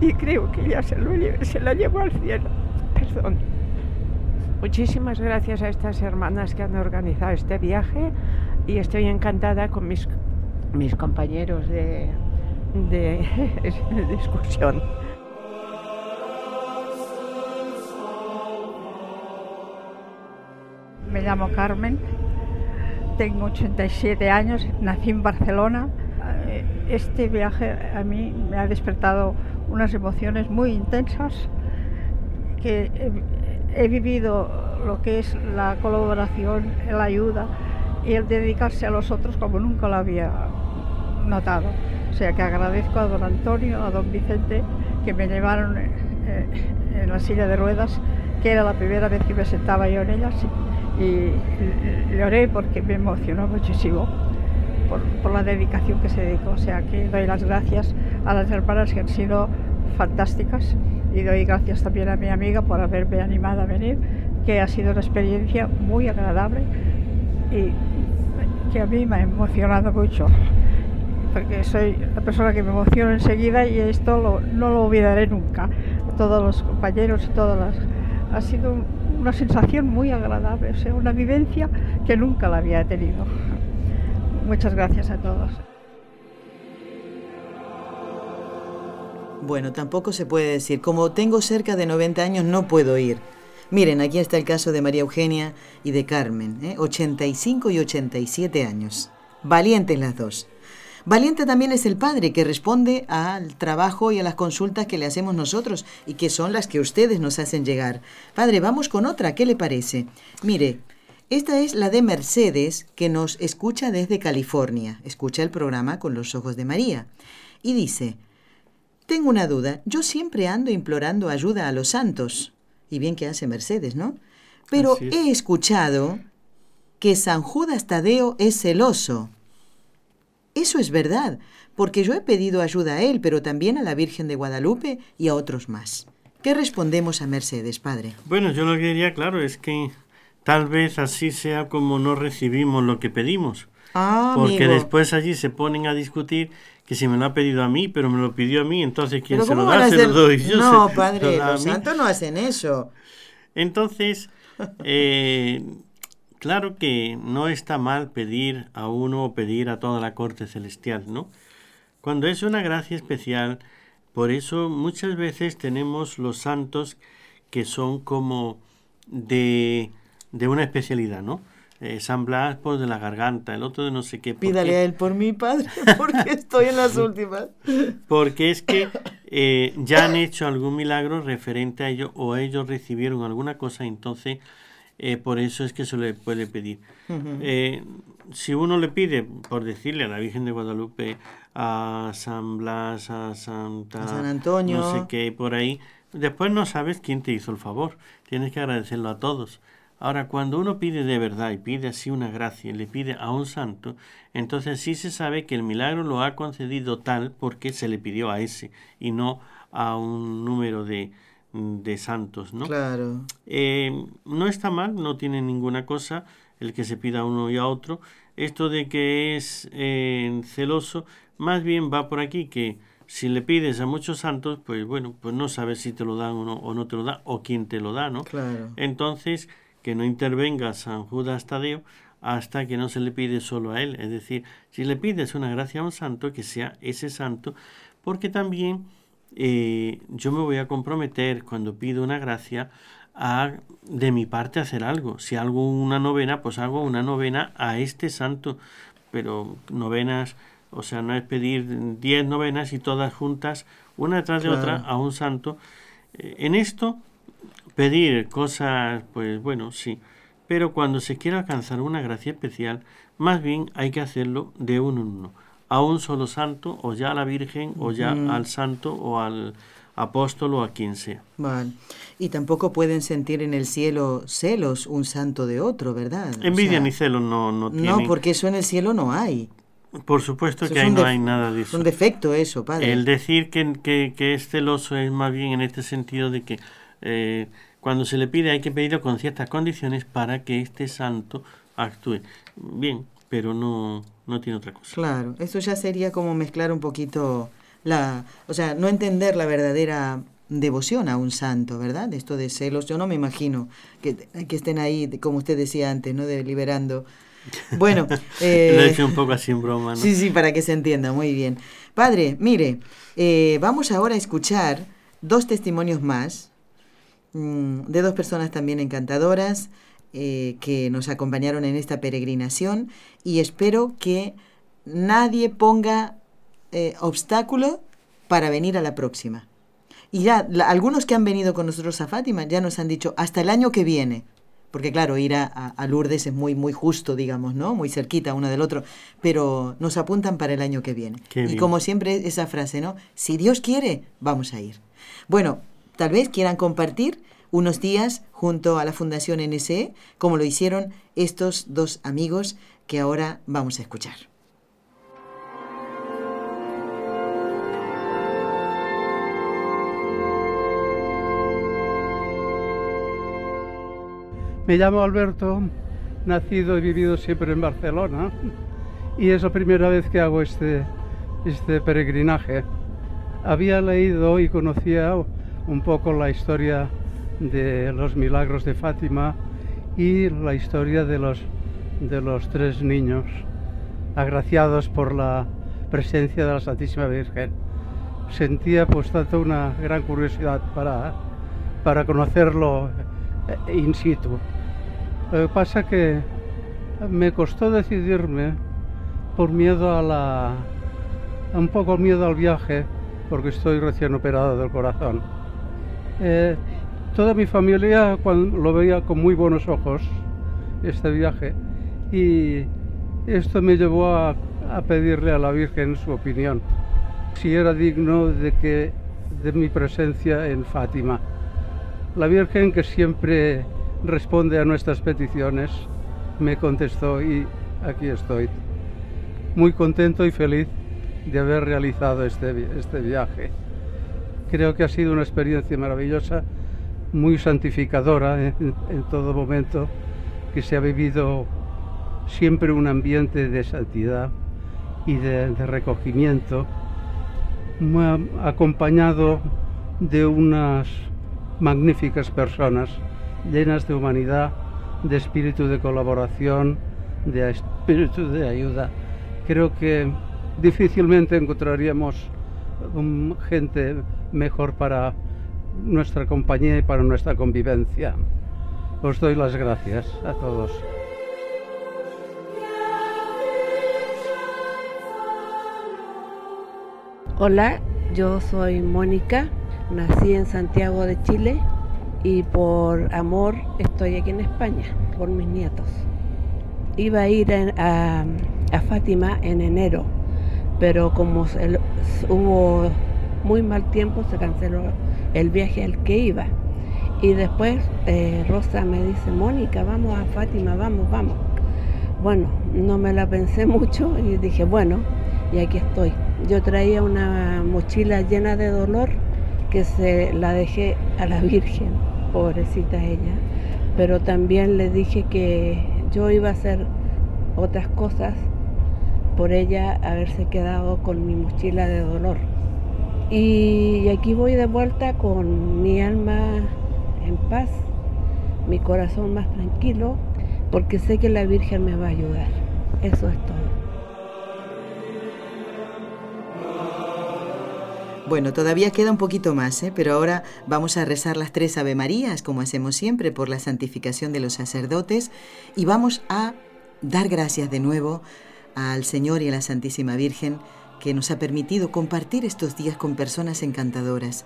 y creo que ya se, lo, se la llevó al cielo. Perdón. Muchísimas gracias a estas hermanas que han organizado este viaje y estoy encantada con mis, mis compañeros de, de, excursión. Me llamo Carmen, tengo 87 años, nací en Barcelona. Eh, este viaje a mí me ha despertado unas emociones muy intensas que he, vivido lo que es la colaboración, la ayuda y el dedicarse a los otros como nunca lo había notado. O sea que agradezco a don Antonio, a don Vicente, que me llevaron eh, en la silla de ruedas, que era la primera vez que me sentaba yo en ellas, y, le oré porque me emocionó muchísimo por, por, la dedicación que se dedicó. O sea que doy las gracias a las hermanas que han sido fantásticas y doy gracias también a mi amiga por haberme animado a venir, que ha sido una experiencia muy agradable y que a mí me ha emocionado mucho, porque soy la persona que me emociona enseguida y esto no lo olvidaré nunca. Todos los compañeros y todas las... Ha sido una sensación muy agradable, o sea, una vivencia que nunca la había tenido. Muchas gracias a todos. Bueno, tampoco se puede decir, como tengo cerca de 90 años no puedo ir. Miren, aquí está el caso de María Eugenia y de Carmen, 85 ¿eh? y 87 años. Valientes las dos. Valiente también es el padre que responde al trabajo y a las consultas que le hacemos nosotros y que son las que ustedes nos hacen llegar. Padre, vamos con otra, ¿qué le parece? Mire, esta es la de Mercedes que nos escucha desde California. Escucha el programa con los ojos de María. Y dice, tengo una duda. Yo siempre ando implorando ayuda a los santos. Y bien que hace Mercedes, ¿no? Pero he escuchado que San Judas Tadeo es celoso. Eso es verdad, porque yo he pedido ayuda a él, pero también a la Virgen de Guadalupe y a otros más. ¿Qué respondemos a Mercedes, padre? Bueno, yo lo que diría, claro, es que tal vez así sea como no recibimos lo que pedimos. Ah, porque después allí se ponen a discutir que si me lo ha pedido a mí, pero me lo pidió a mí, entonces ¿quién se lo da? Se lo doy yo. No, padre, los santos no hacen eso. Entonces, eh, claro que no está mal pedir a uno o pedir a toda la corte celestial, ¿no? Cuando es una gracia especial, por eso muchas veces tenemos los santos que son como de, de una especialidad, ¿no? Eh, San Blas por de la garganta, el otro de no sé qué. Pídale a él por mi padre, porque estoy en las últimas. Porque es que eh, ya han hecho algún milagro referente a ello o ellos recibieron alguna cosa, entonces eh, por eso es que se le puede pedir. si uno le pide, por decirle a la Virgen de Guadalupe, a San Blas, a Santa... San Antonio. No sé qué, por ahí, después no sabes quién te hizo el favor. Tienes que agradecerlo a todos. Ahora, cuando uno pide de verdad y pide así una gracia, le pide a un santo, entonces sí se sabe que el milagro lo ha concedido tal porque se le pidió a ese y no a un número de, de santos, ¿no? Claro. Eh, no está mal, no tiene ninguna cosa el que se pida a uno y a otro. Esto de que es eh, celoso, más bien va por aquí que si le pides a muchos santos, pues bueno, pues no sabes si te lo dan o no, o no te lo dan, o quién te lo da, ¿no? Claro. Entonces, que no intervenga San Judas Tadeo hasta que no se le pide solo a él. Es decir, si le pides una gracia a un santo, que sea ese santo, porque también eh, yo me voy a comprometer cuando pido una gracia a de mi parte hacer algo. Si hago una novena, pues hago una novena a este santo. Pero novenas, o sea, no es pedir diez novenas y todas juntas, una detrás de otra, a un santo. Eh, en esto, pedir cosas, pues bueno, sí. Pero cuando se quiere alcanzar una gracia especial, más bien hay que hacerlo de uno en uno. A un solo santo, o ya a la Virgen, o ya al santo, o al apóstol, o a quien sea. Vale. Y tampoco pueden sentir en el cielo celos un santo de otro, ¿verdad? O Envidia sea, ni celos no, no tienen. No, porque eso en el cielo no hay. Por supuesto Eso que es ahí no hay nada de Es eso. un defecto eso, padre. El decir que, que, que es celoso es más bien en este sentido de que eh, cuando se le pide hay que pedirlo con ciertas condiciones para que este santo actúe. Bien, pero no, no tiene otra cosa. Claro, eso ya sería como mezclar un poquito la, o sea, no entender la verdadera devoción a un santo, ¿verdad? Esto de celos, yo no me imagino que, que estén ahí, como usted decía antes, ¿no? Deliberando. Bueno, eh, Lo he hecho un poco así en broma, ¿no? Sí, sí, para que se entienda, muy bien. Padre, mire, eh, vamos ahora a escuchar dos testimonios más mm, de dos personas también encantadoras eh, que nos acompañaron en esta peregrinación y espero que nadie ponga eh, obstáculo para venir a la próxima. Y ya, la- algunos que han venido con nosotros a Fátima ya nos han dicho hasta el año que viene. Porque claro, ir a, a- Lourdes es muy, muy justo, digamos, ¿no? Muy cerquita uno del otro. Pero nos apuntan para el año que viene. Qué y bien. como siempre, esa frase, ¿no? Si Dios quiere, vamos a ir. Bueno, tal vez quieran compartir unos días junto a la Fundación NSE, como lo hicieron estos dos amigos que ahora vamos a escuchar. Me llamo Alberto, nacido y vivido siempre en Barcelona y es la primera vez que hago este, este peregrinaje. Había leído y conocía un poco la historia de los milagros de Fátima y la historia de los, de los tres niños agraciados por la presencia de la Santísima Virgen. Sentía pues tanto una gran curiosidad para, para conocerlo eh, in situ. Lo que pasa que me costó decidirme por miedo a la un poco miedo al viaje porque estoy recién operado del corazón. Eh, toda mi familia cuando, lo veía con muy buenos ojos este viaje y esto me llevó a, a pedirle a la Virgen su opinión si era digno de que de mi presencia en Fátima. La Virgen que siempre responde a nuestras peticiones me contestó y aquí estoy. Muy contento y feliz de haber realizado este, este viaje. Creo que ha sido una experiencia maravillosa, muy santificadora en, todo momento, que se ha vivido siempre un ambiente de santidad y de, recogimiento, acompañado de unas magníficas personas llenas de humanidad, de espíritu de colaboración, de espíritu de ayuda. Creo que difícilmente encontraríamos gente mejor para nuestra compañía y para nuestra convivencia. Os doy las gracias a todos. Hola, yo soy Mónica, nací en Santiago de Chile y por amor estoy aquí en España, por mis nietos. Iba a ir a, a Fátima en enero, pero como hubo muy mal tiempo se canceló el viaje al que iba. Y después eh, Rosa me dice, Mónica, vamos a Fátima, vamos, vamos. Bueno, no me la pensé mucho y dije, bueno, y aquí estoy. Yo traía una mochila llena de dolor que se la dejé a la Virgen, pobrecita ella, pero también le dije que yo iba a hacer otras cosas por ella haberse quedado con mi mochila de dolor. Y aquí voy de vuelta con mi alma en paz, mi corazón más tranquilo, porque sé que la Virgen me va a ayudar. Eso es todo. Bueno, todavía queda un poquito más, ¿eh? pero ahora vamos a rezar las tres Ave Marías, como hacemos siempre, por la santificación de los sacerdotes, y vamos a dar gracias de nuevo al Señor y a la Santísima Virgen que nos ha permitido compartir estos días con personas encantadoras.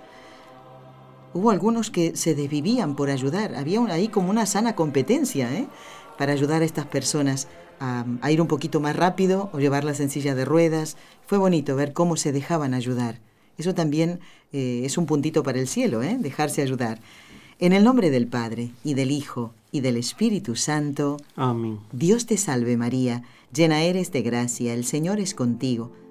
Hubo algunos que se desvivían por ayudar, había ahí como una sana competencia ¿eh? para ayudar a estas personas a, ir un poquito más rápido o llevarlas en silla de ruedas. Fue bonito ver cómo se dejaban ayudar. Eso también eh, es un puntito para el cielo, ¿eh? dejarse ayudar. En el nombre del Padre, y del Hijo, y del Espíritu Santo. Amén. Dios te salve María, llena eres de gracia, el Señor es contigo.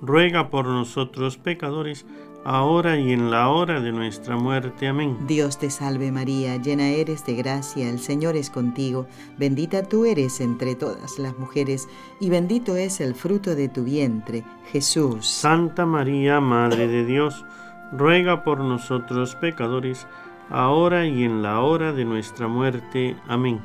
ruega por nosotros pecadores, ahora y en la hora de nuestra muerte. Amén. Dios te salve María, llena eres de gracia, el Señor es contigo, bendita tú eres entre todas las mujeres, y bendito es el fruto de tu vientre, Jesús. Santa María, Madre de Dios, ruega por nosotros pecadores, ahora y en la hora de nuestra muerte. Amén.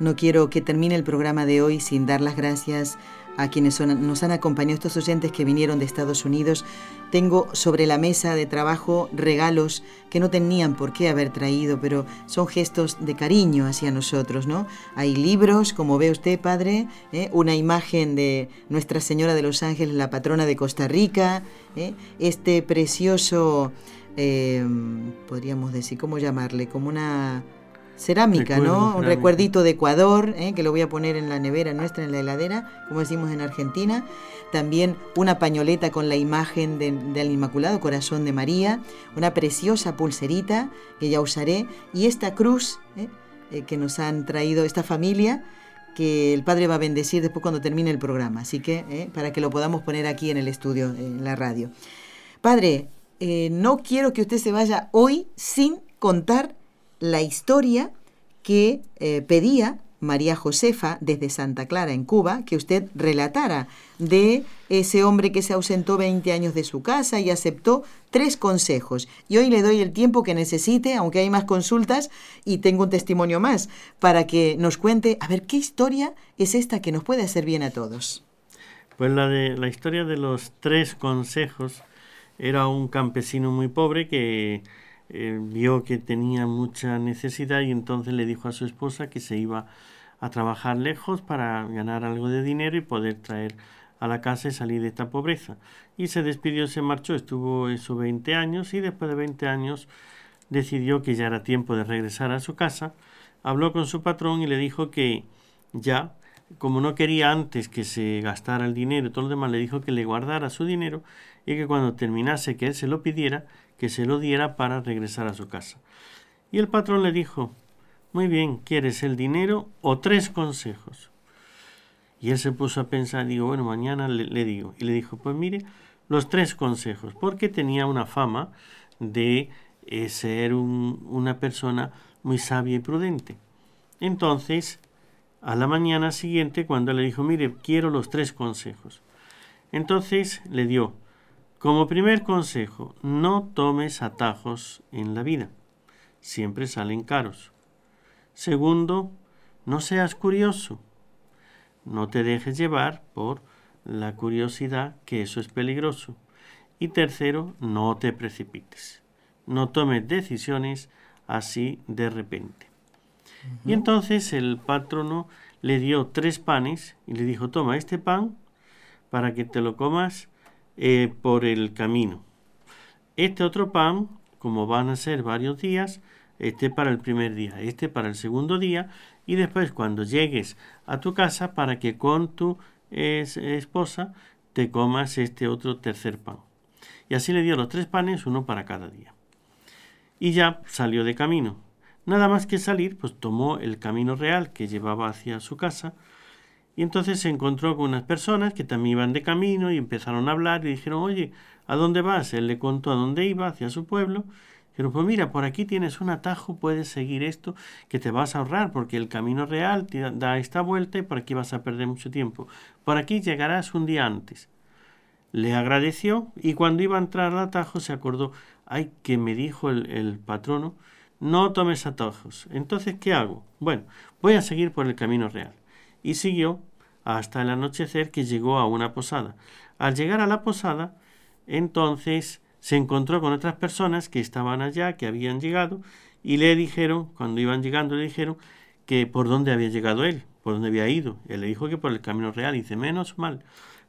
No quiero que termine el programa de hoy sin dar las gracias a quienes nos han acompañado, estos oyentes que vinieron de Estados Unidos. Tengo sobre la mesa de trabajo regalos que no tenían por qué haber traído, pero son gestos de cariño hacia nosotros, ¿no? Hay libros, como ve usted, padre, ¿eh? una imagen de Nuestra Señora de los Ángeles, la patrona de Costa Rica, ¿eh? este precioso, eh, podríamos decir, ¿cómo llamarle? Como una cerámica, ¿no? Un recuerdito de Ecuador, ¿eh? que lo voy a poner en la nevera nuestra, en la heladera, como decimos en Argentina. También una pañoleta con la imagen del Inmaculado Corazón de María, una preciosa pulserita que ya usaré, y esta cruz ¿eh? Eh, que nos han traído esta familia, que el Padre va a bendecir después cuando termine el programa. Así que, para que lo podamos poner aquí en el estudio, en la radio. Padre, no quiero que usted se vaya hoy sin contar la historia que eh, pedía María Josefa desde Santa Clara en Cuba que usted relatara de ese hombre que se ausentó 20 años de su casa y aceptó tres consejos. Y hoy le doy el tiempo que necesite, aunque hay más consultas y tengo un testimonio más, para que nos cuente, a ver, ¿qué historia es esta que nos puede hacer bien a todos? Pues la de la historia de los tres consejos era un campesino muy pobre que vio que tenía mucha necesidad y entonces le dijo a su esposa que se iba a trabajar lejos para ganar algo de dinero y poder traer a la casa y salir de esta pobreza. Y se despidió, se marchó, estuvo eso 20 años y después de 20 años decidió que ya era tiempo de regresar a su casa, habló con su patrón y le dijo que ya, como no quería antes que se gastara el dinero y todo lo demás, le dijo que le guardara su dinero y que cuando terminase que él se lo pidiera, que se lo diera para regresar a su casa. Y el patrón le dijo, muy bien, ¿quieres el dinero o tres consejos? Y él se puso a pensar, digo, bueno, mañana le, digo. Y le dijo, pues mire, los tres consejos, porque tenía una fama de eh, ser una persona muy sabia y prudente. Entonces, a la mañana siguiente, cuando le dijo, mire, quiero los tres consejos. Entonces le dio como primer consejo, no tomes atajos en la vida. Siempre salen caros. Segundo, no seas curioso. No te dejes llevar por la curiosidad, que eso es peligroso. Y tercero, no te precipites. No tomes decisiones así de repente. Y entonces el patrono le dio tres panes y le dijo, toma este pan para que te lo comas eh, por el camino. Este otro pan, como van a ser varios días, este para el primer día, este para el segundo día, y después cuando llegues a tu casa para que con tu esposa te comas este otro tercer pan. Y así le dio los tres panes, uno para cada día. Y ya salió de camino. Nada más que salir, pues tomó el camino real que llevaba hacia su casa, y entonces se encontró con unas personas que también iban de camino y empezaron a hablar y dijeron, oye, ¿a dónde vas? Él le contó a dónde iba, hacia su pueblo. Dijeron, pues mira, por aquí tienes un atajo, puedes seguir esto, que te vas a ahorrar, porque el camino real te da esta vuelta y por aquí vas a perder mucho tiempo. Por aquí llegarás un día antes. Le agradeció y cuando iba a entrar al atajo se acordó, ay, que me dijo el, el patrono, no tomes atajos. Entonces, ¿qué hago? Bueno, voy a seguir por el camino real y siguió hasta el anochecer que llegó a una posada. Al llegar a la posada, entonces se encontró con otras personas que estaban allá, que habían llegado, y le dijeron, cuando iban llegando, le dijeron que por dónde había llegado él, por dónde había ido. Él le dijo que por el camino real. Y dice, menos mal,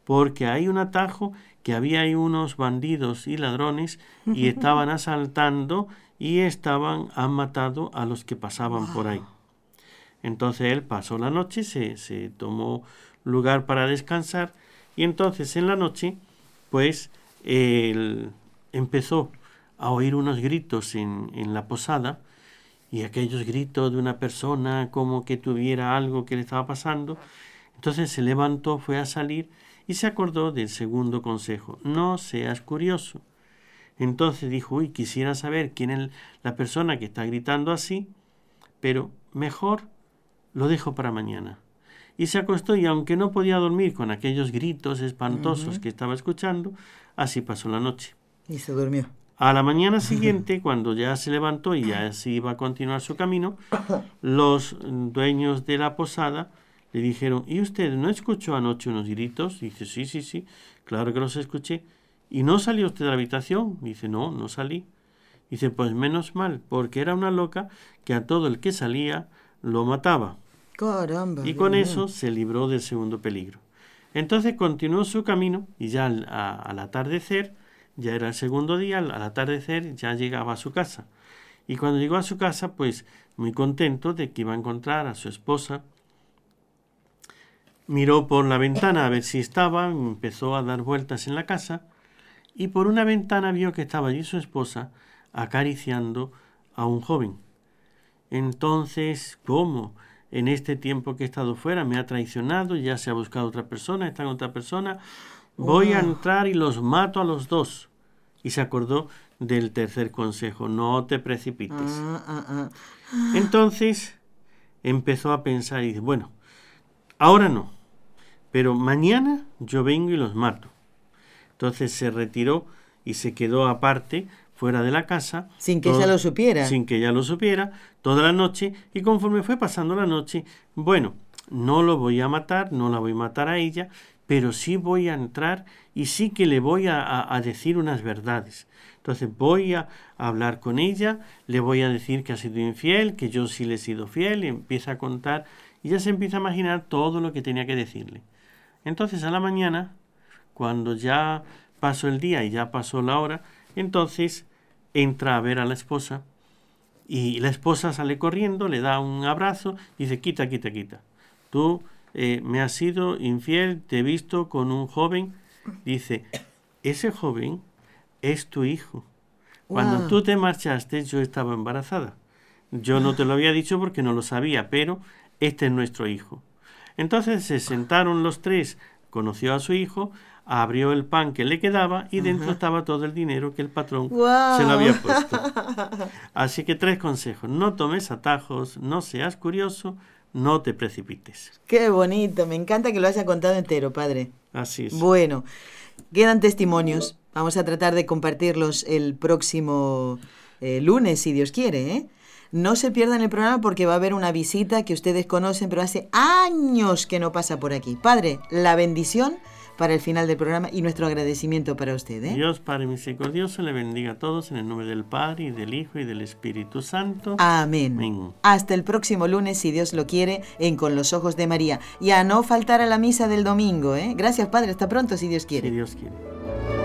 porque hay un atajo que había ahí unos bandidos y ladrones y estaban asaltando y estaban, han matado a los que pasaban por ahí. Entonces él pasó la noche, se, se tomó lugar para descansar y entonces en la noche, pues él empezó a oír unos gritos en, en la posada y aquellos gritos de una persona como que tuviera algo que le estaba pasando. Entonces se levantó, fue a salir y se acordó del segundo consejo, no seas curioso. Entonces dijo, uy, quisiera saber quién es la persona que está gritando así, pero mejor lo dejo para mañana. Y se acostó y aunque no podía dormir con aquellos gritos espantosos que estaba escuchando, así pasó la noche. Y se durmió. A la mañana siguiente, cuando ya se levantó y ya se iba a continuar su camino, los dueños de la posada le dijeron, ¿y usted no escuchó anoche unos gritos? dice, sí, sí, sí, claro que los escuché. ¿Y no salió usted de la habitación? dice, no, no salí. Dice, pues menos mal, porque era una loca que a todo el que salía lo mataba. Caramba. Y con eso se libró del segundo peligro. Entonces continuó su camino y ya al, al, atardecer, ya era el segundo día, al, atardecer ya llegaba a su casa. Y cuando llegó a su casa, pues muy contento de que iba a encontrar a su esposa, miró por la ventana a ver si estaba, empezó a dar vueltas en la casa y por una ventana vio que estaba allí su esposa acariciando a un joven. Entonces, ¿cómo? En este tiempo que he estado fuera, me ha traicionado, ya se ha buscado otra persona, está con otra persona, voy a entrar y los mato a los dos. Y se acordó del tercer consejo, no te precipites. Ah, ah, ah. Entonces empezó a pensar y dice, bueno, ahora no, pero mañana yo vengo y los mato. Entonces se retiró y se quedó aparte fuera de la casa. Sin que ella lo supiera. Sin que ella lo supiera, toda la noche. Y conforme fue pasando la noche, bueno, no lo voy a matar, no la voy a matar a ella, pero sí voy a entrar y sí que le voy a, a, decir unas verdades. Entonces voy a hablar con ella, le voy a decir que ha sido infiel, que yo sí le he sido fiel, y empieza a contar y ya se empieza a imaginar todo lo que tenía que decirle. Entonces a la mañana, cuando ya pasó el día y ya pasó la hora, entonces entra a ver a la esposa y la esposa sale corriendo, le da un abrazo y dice, quita, quita, quita. Tú eh, me has sido infiel, te he visto con un joven. Dice, ese joven es tu hijo. Cuando Wow. tú te marchaste yo estaba embarazada. Yo no te lo había dicho porque no lo sabía, pero este es nuestro hijo. Entonces se sentaron los tres, conoció a su hijo, abrió el pan que le quedaba y dentro estaba todo el dinero que el patrón Guau. se lo había puesto. Así que tres consejos. No tomes atajos, no seas curioso, no te precipites. Qué bonito, me encanta que lo haya contado entero, padre. Así es. Bueno, quedan testimonios. Vamos a tratar de compartirlos el próximo eh, lunes, si Dios quiere. ¿eh? No se pierdan el programa porque va a haber una visita que ustedes conocen, pero hace años que no pasa por aquí. Padre, la bendición para el final del programa y nuestro agradecimiento para usted. ¿eh? Dios Padre misericordioso le bendiga a todos en el nombre del Padre y del Hijo y del Espíritu Santo. Amén. Amén. Hasta el próximo lunes, si Dios lo quiere, en Con los Ojos de María. Y a no faltar a la misa del domingo. ¿eh? Gracias, Padre. Hasta pronto, si Dios quiere. Si Dios quiere.